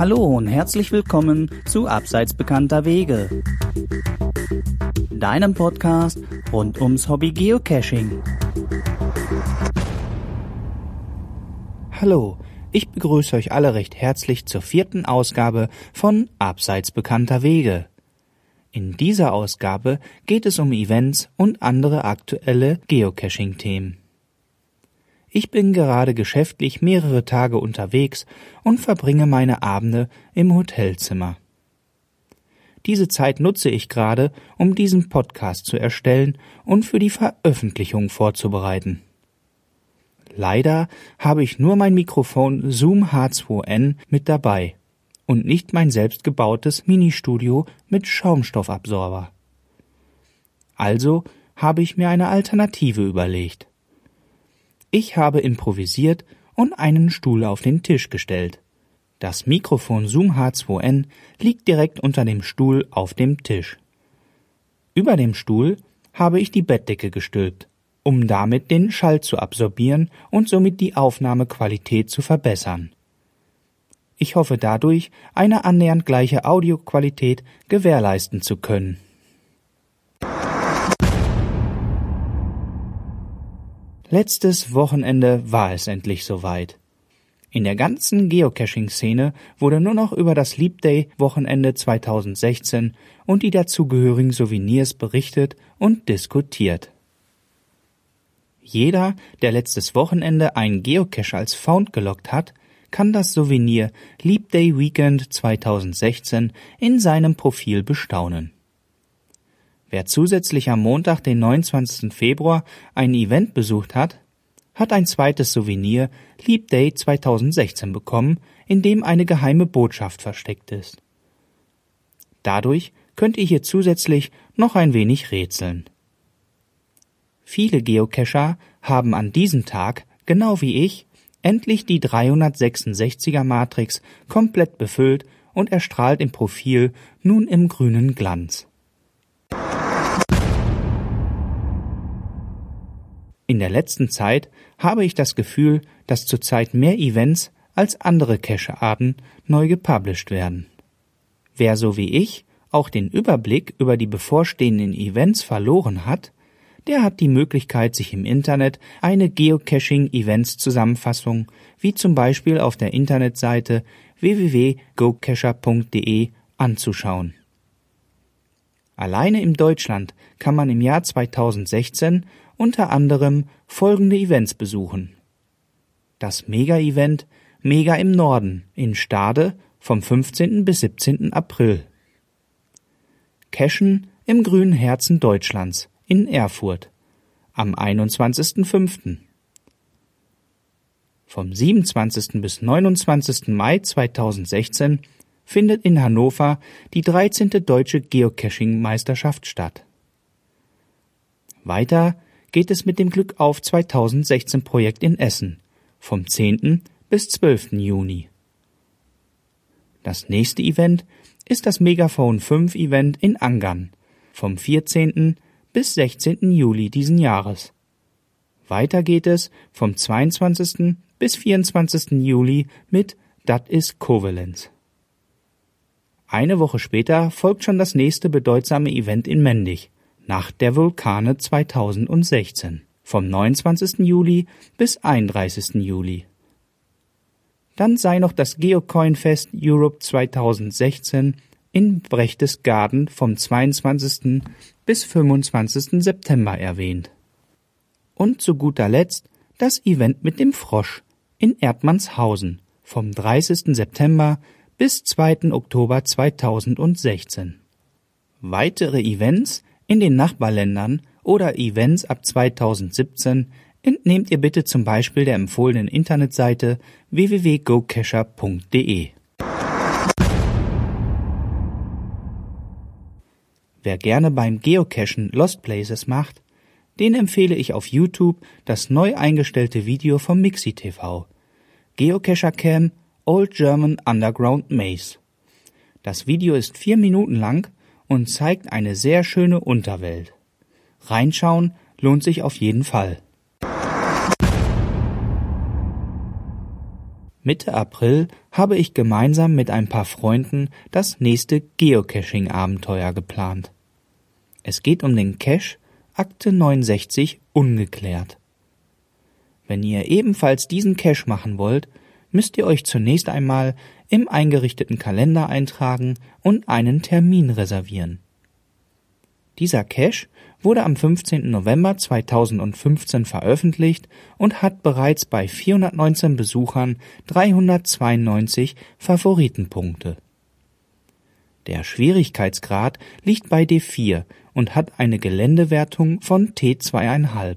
Hallo und herzlich willkommen zu Abseits bekannter Wege, deinem Podcast rund ums Hobby Geocaching. Hallo, ich begrüße euch alle recht herzlich zur vierten Ausgabe von Abseits bekannter Wege. In dieser Ausgabe geht es um Events und andere aktuelle Geocaching-Themen. Ich bin gerade geschäftlich mehrere Tage unterwegs und verbringe meine Abende im Hotelzimmer. Diese Zeit nutze ich gerade, um diesen Podcast zu erstellen und für die Veröffentlichung vorzubereiten. Leider habe ich nur mein Mikrofon Zoom H2n mit dabei und nicht mein selbstgebautes Ministudio mit Schaumstoffabsorber. Also habe ich mir eine Alternative überlegt. Ich habe improvisiert und einen Stuhl auf den Tisch gestellt. Das Mikrofon Zoom H2n liegt direkt unter dem Stuhl auf dem Tisch. Über dem Stuhl habe ich die Bettdecke gestülpt, um damit den Schall zu absorbieren und somit die Aufnahmequalität zu verbessern. Ich hoffe dadurch, eine annähernd gleiche Audioqualität gewährleisten zu können. Letztes Wochenende war es endlich soweit. In der ganzen Geocaching-Szene wurde nur noch über das Leap Day Wochenende 2016 und die dazugehörigen Souvenirs berichtet und diskutiert. Jeder, der letztes Wochenende einen Geocache als Found gelockt hat, kann das Souvenir Leap Day Weekend 2016 in seinem Profil bestaunen. Wer zusätzlich am Montag, den 29. Februar, ein Event besucht hat, hat ein zweites Souvenir Leap Day 2016 bekommen, in dem eine geheime Botschaft versteckt ist. Dadurch könnt ihr hier zusätzlich noch ein wenig rätseln. Viele Geocacher haben an diesem Tag, genau wie ich, endlich die 366er Matrix komplett befüllt und erstrahlt im Profil nun im grünen Glanz. In der letzten Zeit habe ich das Gefühl, dass zurzeit mehr Events als andere Cache-Arten neu gepublished werden. Wer so wie ich auch den Überblick über die bevorstehenden Events verloren hat, der hat die Möglichkeit, sich im Internet eine Geocaching-Events-Zusammenfassung, wie zum Beispiel auf der Internetseite www.gocacher.de anzuschauen. Alleine in Deutschland kann man im Jahr 2016 unter anderem folgende Events besuchen. Das Mega-Event Mega im Norden in Stade vom 15. bis 17. April. Cashen im grünen Herzen Deutschlands in Erfurt am 21.05. Vom 27. bis 29. Mai 2016 findet in Hannover die 13. Deutsche Geocaching-Meisterschaft statt. Weiter geht es mit dem Glück auf 2016 Projekt in Essen vom 10. bis 12. Juni. Das nächste Event ist das Megaphone 5 Event in Angern vom 14. bis 16. Juli diesen Jahres. Weiter geht es vom 22. bis 24. Juli mit Dat is Covalence. Eine Woche später folgt schon das nächste bedeutsame Event in Mendig Nacht der Vulkane 2016 vom 29. Juli bis 31. Juli. Dann sei noch das Geocoin Fest Europe 2016 in Brechtesgaden vom 22. bis 25. September erwähnt. Und zu guter Letzt das Event mit dem Frosch in Erdmannshausen vom 30. September bis 2. Oktober 2016. Weitere Events in den Nachbarländern oder Events ab 2017 entnehmt ihr bitte zum Beispiel der empfohlenen Internetseite www.gocacher.de. Wer gerne beim Geocachen Lost Places macht, den empfehle ich auf YouTube das neu eingestellte Video vom Mixi TV. Geocacher Cam Old German Underground Maze. Das Video ist vier Minuten lang und zeigt eine sehr schöne Unterwelt. Reinschauen lohnt sich auf jeden Fall. Mitte April habe ich gemeinsam mit ein paar Freunden das nächste Geocaching-Abenteuer geplant. Es geht um den Cache Akte 69 ungeklärt. Wenn ihr ebenfalls diesen Cache machen wollt, müsst ihr euch zunächst einmal im eingerichteten Kalender eintragen und einen Termin reservieren. Dieser Cache wurde am 15. November 2015 veröffentlicht und hat bereits bei 419 Besuchern 392 Favoritenpunkte. Der Schwierigkeitsgrad liegt bei D4 und hat eine Geländewertung von T2,5.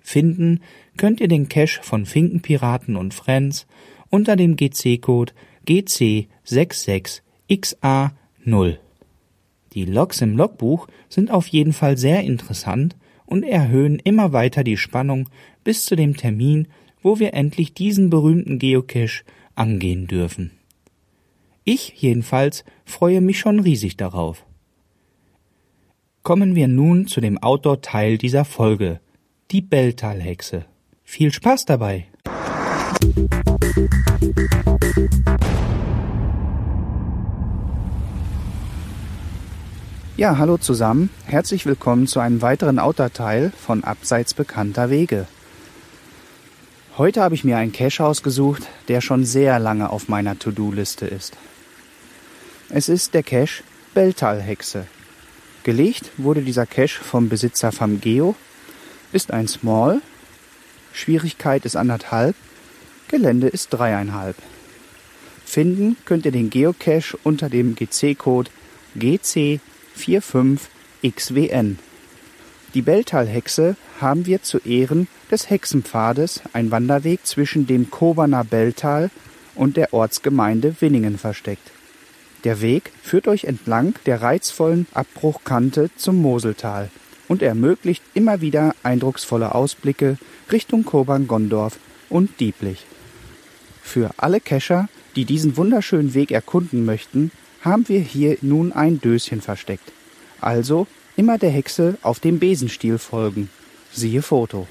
Finden könnt ihr den Cache von Finkenpiraten und Friends unter dem GC-Code GC66XA0. Die Logs im Logbuch sind auf jeden Fall sehr interessant und erhöhen immer weiter die Spannung bis zu dem Termin, wo wir endlich diesen berühmten Geocache angehen dürfen. Ich jedenfalls freue mich schon riesig darauf. Kommen wir nun zu dem Outdoor-Teil dieser Folge, die Belltalhexe. Viel Spaß dabei! Ja, hallo zusammen. Herzlich willkommen zu einem weiteren Outdoor-Teil von Abseits bekannter Wege. Heute habe ich mir einen Cache ausgesucht, der schon sehr lange auf meiner To-Do-Liste ist. Es ist der Cache Belltalhexe. Gelegt wurde dieser Cache vom Besitzer vom Geo, ist ein Small, Schwierigkeit ist anderthalb, Gelände ist dreieinhalb. Finden könnt ihr den Geocache unter dem GC-Code GC 45XWN. Die Belltalhexe haben wir zu Ehren des Hexenpfades, ein Wanderweg zwischen dem Koberner Belltal und der Ortsgemeinde Winningen versteckt. Der Weg führt euch entlang der reizvollen Abbruchkante zum Moseltal und ermöglicht immer wieder eindrucksvolle Ausblicke Richtung Kobern-Gondorf und Dieblich. Für alle Kescher, die diesen wunderschönen Weg erkunden möchten, haben wir hier nun ein Döschen versteckt. Also immer der Hexe auf dem Besenstiel folgen. Siehe Foto.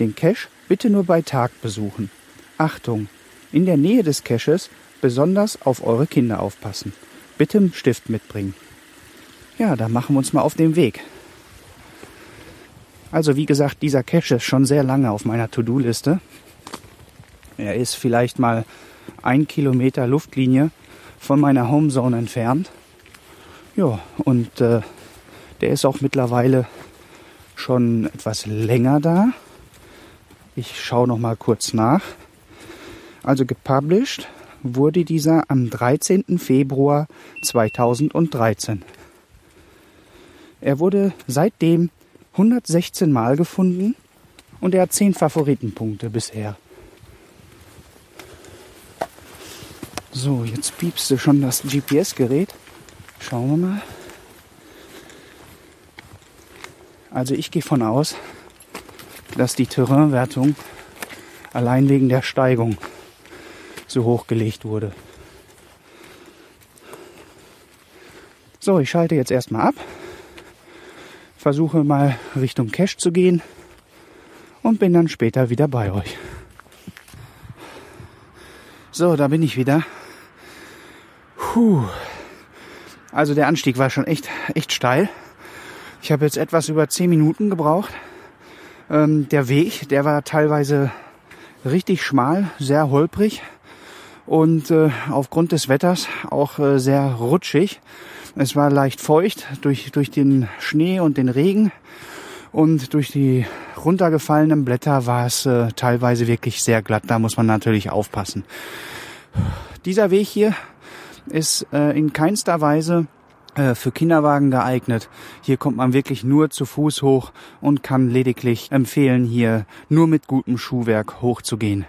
Den Cache bitte nur bei Tag besuchen. Achtung! In der Nähe des Caches besonders auf eure Kinder aufpassen. Bitte einen Stift mitbringen. Ja, dann machen wir uns mal auf den Weg. Also wie gesagt, dieser Cache ist schon sehr lange auf meiner To-Do-Liste. Er ist vielleicht mal ein Kilometer Luftlinie von meiner Homezone entfernt. Ja, und äh, der ist auch mittlerweile schon etwas länger da. Ich schaue noch mal kurz nach. Also gepublished wurde dieser am 13. Februar 2013. Er wurde seitdem 116 Mal gefunden und er hat 10 Favoritenpunkte bisher. So, jetzt piepste schon das GPS-Gerät. Schauen wir mal. Also ich gehe von aus, dass die Terrainwertung allein wegen der Steigung so hoch gelegt wurde. So, ich schalte jetzt erstmal ab, versuche mal Richtung Cache zu gehen und bin dann später wieder bei euch. So, da bin ich wieder. Puh. Also der Anstieg war schon echt, echt steil. Ich habe jetzt etwas über zehn Minuten gebraucht. Ähm, der Weg, der war teilweise richtig schmal, sehr holprig und äh, aufgrund des Wetters auch äh, sehr rutschig. Es war leicht feucht durch, durch den Schnee und den Regen und durch die runtergefallenen Blätter war es äh, teilweise wirklich sehr glatt. Da muss man natürlich aufpassen. Dieser Weg hier ist äh, in keinster Weise äh, für Kinderwagen geeignet. Hier kommt man wirklich nur zu Fuß hoch und kann lediglich empfehlen, hier nur mit gutem Schuhwerk hochzugehen.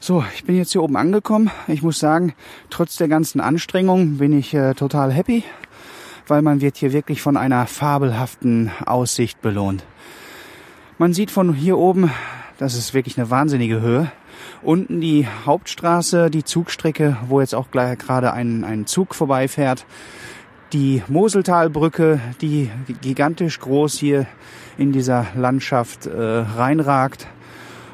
So, ich bin jetzt hier oben angekommen. Ich muss sagen, trotz der ganzen Anstrengung bin ich äh, total happy, weil man wird hier wirklich von einer fabelhaften Aussicht belohnt. Man sieht von hier oben, das ist wirklich eine wahnsinnige Höhe, Unten die Hauptstraße, die Zugstrecke, wo jetzt auch gleich gerade ein, ein Zug vorbeifährt. Die Moseltalbrücke, die gigantisch groß hier in dieser Landschaft äh, reinragt.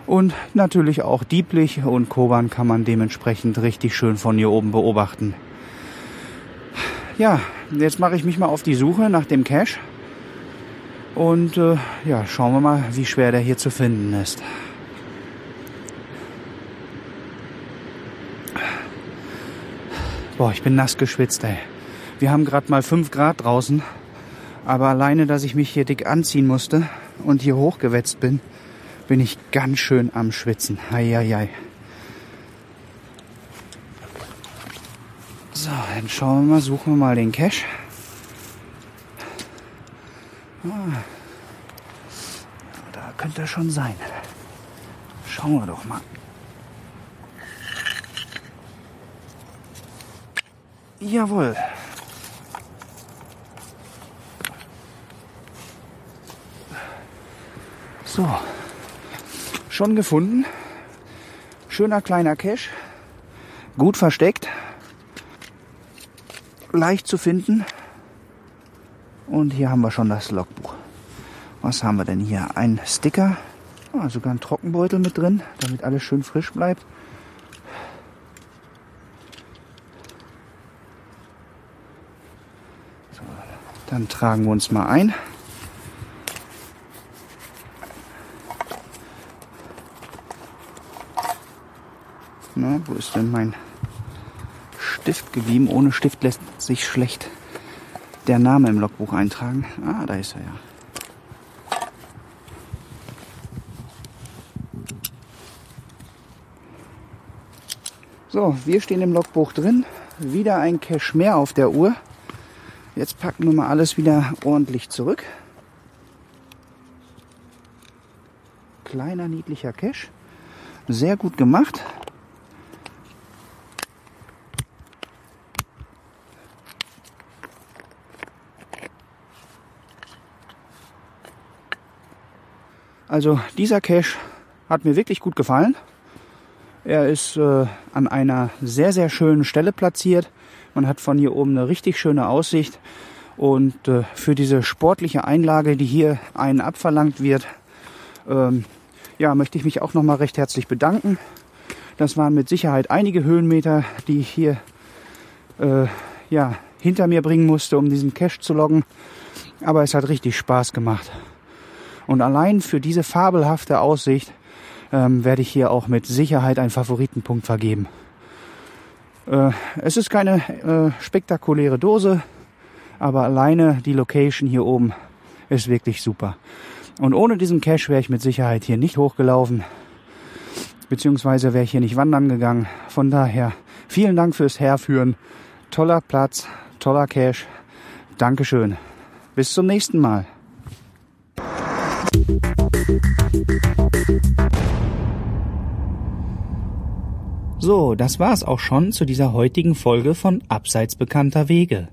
Und natürlich auch Dieblich und Koban kann man dementsprechend richtig schön von hier oben beobachten. Ja, jetzt mache ich mich mal auf die Suche nach dem Cache. Und äh, ja, schauen wir mal, wie schwer der hier zu finden ist. Boah, ich bin nass geschwitzt, ey. Wir haben gerade mal 5 Grad draußen. Aber alleine, dass ich mich hier dick anziehen musste und hier hochgewetzt bin, bin ich ganz schön am Schwitzen. Heieiei. So, dann schauen wir mal, suchen wir mal den Cache. Ah, da könnte er schon sein. Schauen wir doch mal. Jawohl. So, schon gefunden. Schöner kleiner Cache. Gut versteckt. Leicht zu finden. Und hier haben wir schon das Logbuch. Was haben wir denn hier? Ein Sticker. Ah, sogar ein Trockenbeutel mit drin, damit alles schön frisch bleibt. Dann tragen wir uns mal ein. Na, wo ist denn mein Stift geblieben? Ohne Stift lässt sich schlecht der Name im Logbuch eintragen. Ah, da ist er ja. So, wir stehen im Logbuch drin. Wieder ein Cache mehr auf der Uhr. Jetzt packen wir mal alles wieder ordentlich zurück. Kleiner, niedlicher Cache. Sehr gut gemacht. Also dieser Cache hat mir wirklich gut gefallen. Er ist äh, an einer sehr, sehr schönen Stelle platziert. Man hat von hier oben eine richtig schöne Aussicht. Und äh, für diese sportliche Einlage, die hier einen abverlangt wird, ähm, ja, möchte ich mich auch nochmal recht herzlich bedanken. Das waren mit Sicherheit einige Höhenmeter, die ich hier äh, ja, hinter mir bringen musste, um diesen Cache zu loggen. Aber es hat richtig Spaß gemacht. Und allein für diese fabelhafte Aussicht ähm, werde ich hier auch mit Sicherheit einen Favoritenpunkt vergeben. Äh, es ist keine äh, spektakuläre Dose, aber alleine die Location hier oben ist wirklich super. Und ohne diesen Cache wäre ich mit Sicherheit hier nicht hochgelaufen, beziehungsweise wäre ich hier nicht wandern gegangen. Von daher vielen Dank fürs Herführen. Toller Platz, toller Cache. Dankeschön. Bis zum nächsten Mal. So, das war's auch schon zu dieser heutigen Folge von Abseits bekannter Wege.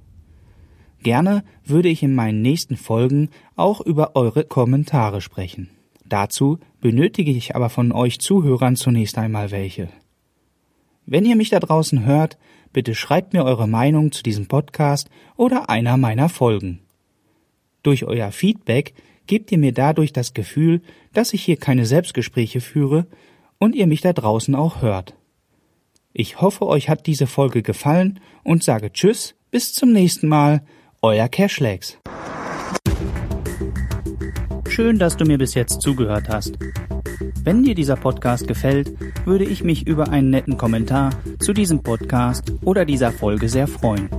Gerne würde ich in meinen nächsten Folgen auch über eure Kommentare sprechen. Dazu benötige ich aber von euch Zuhörern zunächst einmal welche. Wenn ihr mich da draußen hört, bitte schreibt mir eure Meinung zu diesem Podcast oder einer meiner Folgen. Durch euer Feedback gebt ihr mir dadurch das Gefühl, dass ich hier keine Selbstgespräche führe und ihr mich da draußen auch hört. Ich hoffe, euch hat diese Folge gefallen und sage Tschüss, bis zum nächsten Mal, euer Cashlegs. Schön, dass du mir bis jetzt zugehört hast. Wenn dir dieser Podcast gefällt, würde ich mich über einen netten Kommentar zu diesem Podcast oder dieser Folge sehr freuen.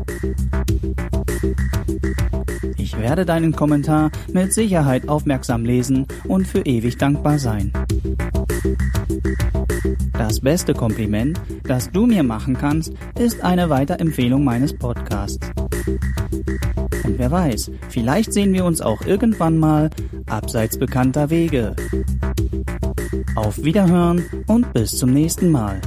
Ich werde deinen Kommentar mit Sicherheit aufmerksam lesen und für ewig dankbar sein. Das beste Kompliment, das du mir machen kannst, ist eine Weiterempfehlung meines Podcasts. Und wer weiß, vielleicht sehen wir uns auch irgendwann mal abseits bekannter Wege. Auf Wiederhören und bis zum nächsten Mal.